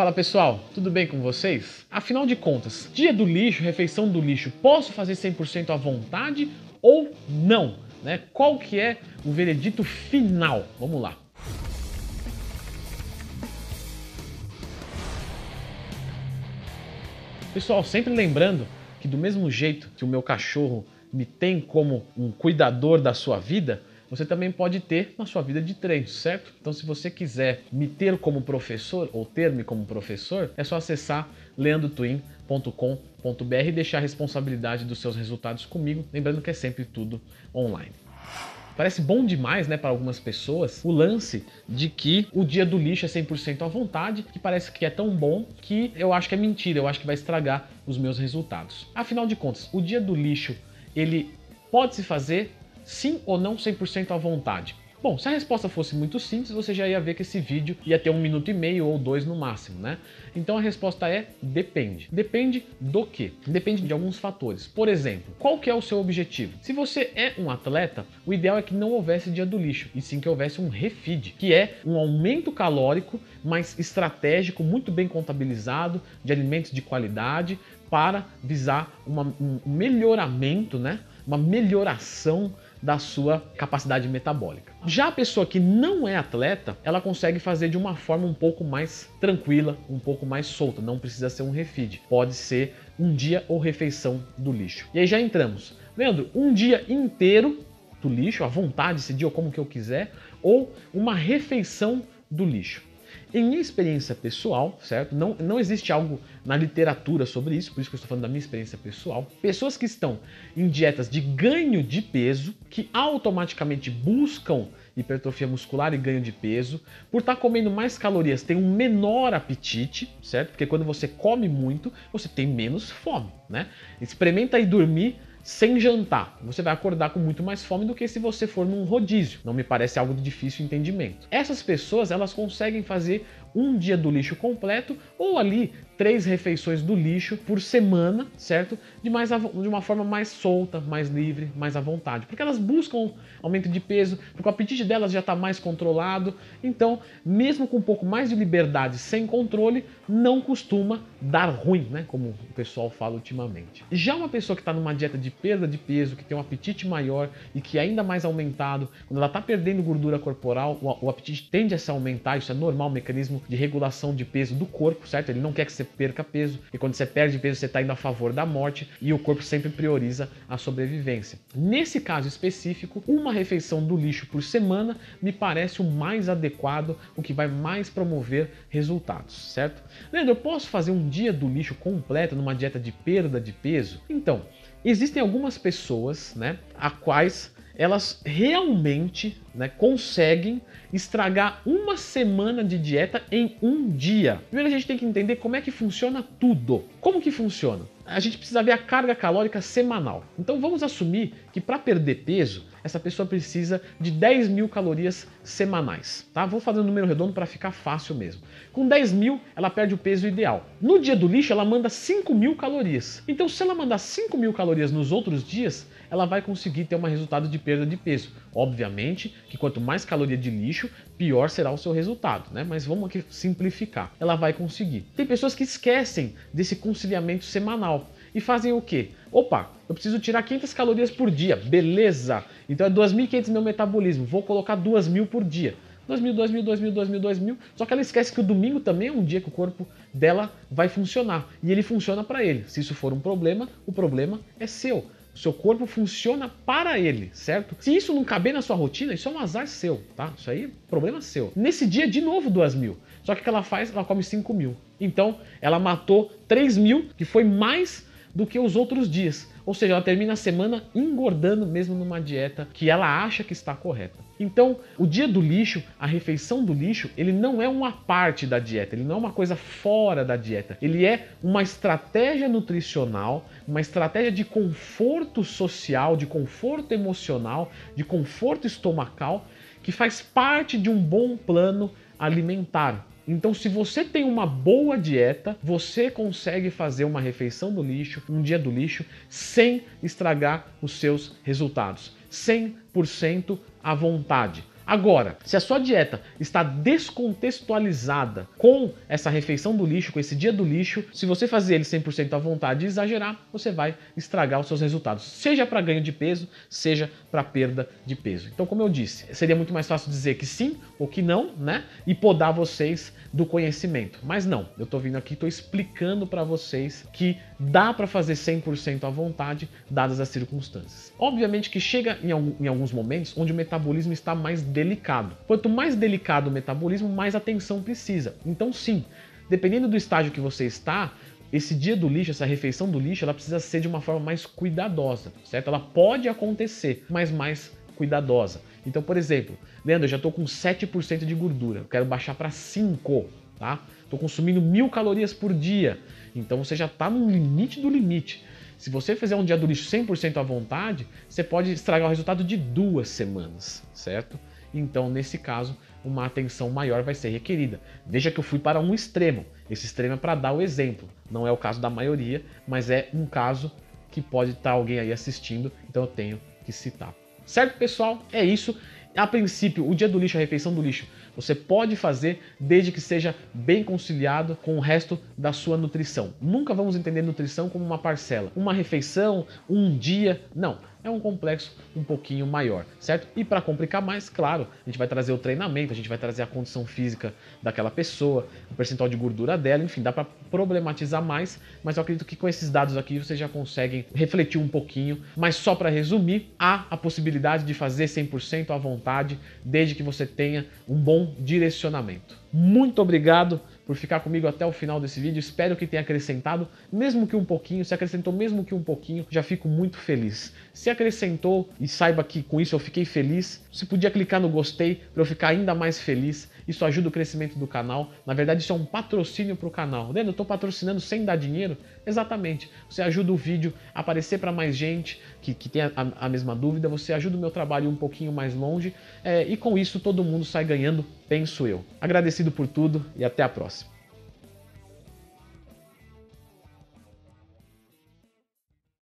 Fala pessoal, tudo bem com vocês? Afinal de contas, dia do lixo, refeição do lixo, posso fazer 100% à vontade ou não? Né? Qual que é o veredito final? Vamos lá. Pessoal, sempre lembrando que do mesmo jeito que o meu cachorro me tem como um cuidador da sua vida, você também pode ter na sua vida de treino, certo? Então, se você quiser me ter como professor ou ter-me como professor, é só acessar leandrotwin.com.br e deixar a responsabilidade dos seus resultados comigo, lembrando que é sempre tudo online. Parece bom demais, né, para algumas pessoas, o lance de que o dia do lixo é 100% à vontade, que parece que é tão bom que eu acho que é mentira, eu acho que vai estragar os meus resultados. Afinal de contas, o dia do lixo, ele pode se fazer sim ou não 100% à vontade? Bom, se a resposta fosse muito simples, você já ia ver que esse vídeo ia ter um minuto e meio ou dois no máximo, né? Então a resposta é depende. Depende do que? Depende de alguns fatores. Por exemplo, qual que é o seu objetivo? Se você é um atleta, o ideal é que não houvesse dia do lixo, e sim que houvesse um refeed, que é um aumento calórico, mas estratégico, muito bem contabilizado, de alimentos de qualidade, para visar uma, um melhoramento, né? Uma melhoração da sua capacidade metabólica. Já a pessoa que não é atleta, ela consegue fazer de uma forma um pouco mais tranquila, um pouco mais solta, não precisa ser um refeed, pode ser um dia ou refeição do lixo. E aí já entramos. Leandro, um dia inteiro do lixo, à vontade, esse dia ou como que eu quiser, ou uma refeição do lixo. Em minha experiência pessoal, certo? Não, não existe algo na literatura sobre isso, por isso que eu estou falando da minha experiência pessoal. Pessoas que estão em dietas de ganho de peso, que automaticamente buscam hipertrofia muscular e ganho de peso, por estar comendo mais calorias, tem um menor apetite, certo? Porque quando você come muito, você tem menos fome, né? Experimenta aí dormir sem jantar. Você vai acordar com muito mais fome do que se você for num rodízio. Não me parece algo de difícil entendimento. Essas pessoas, elas conseguem fazer um dia do lixo completo ou ali três refeições do lixo por semana, certo? De, mais, de uma forma mais solta, mais livre, mais à vontade. Porque elas buscam aumento de peso, porque o apetite delas já está mais controlado. Então, mesmo com um pouco mais de liberdade, sem controle, não costuma dar ruim, né? Como o pessoal fala ultimamente. Já uma pessoa que está numa dieta de perda de peso, que tem um apetite maior e que é ainda mais aumentado, quando ela está perdendo gordura corporal, o, apetite tende a se aumentar, isso é normal, o mecanismo de regulação de peso do corpo, certo? Ele não quer que você perca peso. E quando você perde peso, você está indo a favor da morte e o corpo sempre prioriza a sobrevivência. Nesse caso específico, uma refeição do lixo por semana me parece o mais adequado, o que vai mais promover resultados, certo? Leandro, eu posso fazer um dia do lixo completo numa dieta de perda de peso? Então, existem algumas pessoas, né, a quais elas realmente né, conseguem estragar uma semana de dieta em um dia. Primeiro a gente tem que entender como é que funciona tudo. Como que funciona? A gente precisa ver a carga calórica semanal. Então vamos assumir que para perder peso, essa pessoa precisa de 10 mil calorias semanais. Tá? Vou fazer um número redondo para ficar fácil mesmo. Com 10 mil, ela perde o peso ideal. No dia do lixo, ela manda 5 mil calorias. Então, se ela mandar 5 mil calorias nos outros dias, ela vai conseguir ter um resultado de perda de peso. Obviamente que quanto mais caloria de lixo, pior será o seu resultado, né? Mas vamos aqui simplificar. Ela vai conseguir. Tem pessoas que esquecem desse conciliamento semanal e fazem o quê? Opa, eu preciso tirar 500 calorias por dia, beleza? Então é 2.500 meu metabolismo, vou colocar 2.000 por dia. 2.000, 2.000, 2.000, 2.000, 2.000. Só que ela esquece que o domingo também é um dia que o corpo dela vai funcionar. E ele funciona para ele. Se isso for um problema, o problema é seu. O seu corpo funciona para ele, certo? Se isso não caber na sua rotina, isso é um azar seu, tá? Isso aí é problema seu. Nesse dia, de novo, 2 mil. Só que o que ela faz? Ela come 5 mil. Então, ela matou 3 mil, que foi mais do que os outros dias. Ou seja, ela termina a semana engordando mesmo numa dieta que ela acha que está correta. Então, o dia do lixo, a refeição do lixo, ele não é uma parte da dieta, ele não é uma coisa fora da dieta. Ele é uma estratégia nutricional, uma estratégia de conforto social, de conforto emocional, de conforto estomacal, que faz parte de um bom plano alimentar. Então, se você tem uma boa dieta, você consegue fazer uma refeição do lixo, um dia do lixo, sem estragar os seus resultados. 100% à vontade. Agora, se a sua dieta está descontextualizada com essa refeição do lixo, com esse dia do lixo, se você fazer ele 100% à vontade e exagerar, você vai estragar os seus resultados, seja para ganho de peso, seja para perda de peso. Então, como eu disse, seria muito mais fácil dizer que sim ou que não, né? E podar vocês do conhecimento. Mas não, eu estou vindo aqui, estou explicando para vocês que dá para fazer 100% à vontade, dadas as circunstâncias. Obviamente que chega em alguns momentos onde o metabolismo está mais delicado. Quanto mais delicado o metabolismo, mais atenção precisa. Então, sim, dependendo do estágio que você está, esse dia do lixo, essa refeição do lixo, ela precisa ser de uma forma mais cuidadosa, certo? Ela pode acontecer, mas mais cuidadosa. Então, por exemplo, Leandro, eu já estou com 7% de gordura, eu quero baixar para 5%, tá? Estou consumindo mil calorias por dia, então você já está no limite do limite. Se você fizer um dia do lixo 100% à vontade, você pode estragar o resultado de duas semanas, certo? Então, nesse caso, uma atenção maior vai ser requerida. Veja que eu fui para um extremo. Esse extremo é para dar o exemplo. Não é o caso da maioria, mas é um caso que pode estar alguém aí assistindo, então eu tenho que citar. Certo, pessoal? É isso. A princípio, o dia do lixo, a refeição do lixo, você pode fazer desde que seja bem conciliado com o resto da sua nutrição. Nunca vamos entender nutrição como uma parcela, uma refeição, um dia. Não é um complexo um pouquinho maior, certo? E para complicar mais, claro, a gente vai trazer o treinamento, a gente vai trazer a condição física daquela pessoa, o percentual de gordura dela, enfim, dá para problematizar mais, mas eu acredito que com esses dados aqui vocês já conseguem refletir um pouquinho. Mas só para resumir, há a possibilidade de fazer 100% à vontade, desde que você tenha um bom direcionamento. Muito obrigado por ficar comigo até o final desse vídeo. Espero que tenha acrescentado, mesmo que um pouquinho. Se acrescentou mesmo que um pouquinho, já fico muito feliz. Se acrescentou e saiba que com isso eu fiquei feliz, se podia clicar no gostei para eu ficar ainda mais feliz. Isso ajuda o crescimento do canal. Na verdade, isso é um patrocínio para o canal. Leandro, eu estou patrocinando sem dar dinheiro? Exatamente. Você ajuda o vídeo a aparecer para mais gente que, que tem a, a, mesma dúvida. Você ajuda o meu trabalho um pouquinho mais longe. É, e com isso, todo mundo sai ganhando, penso eu. Agradecido por tudo e até a próxima.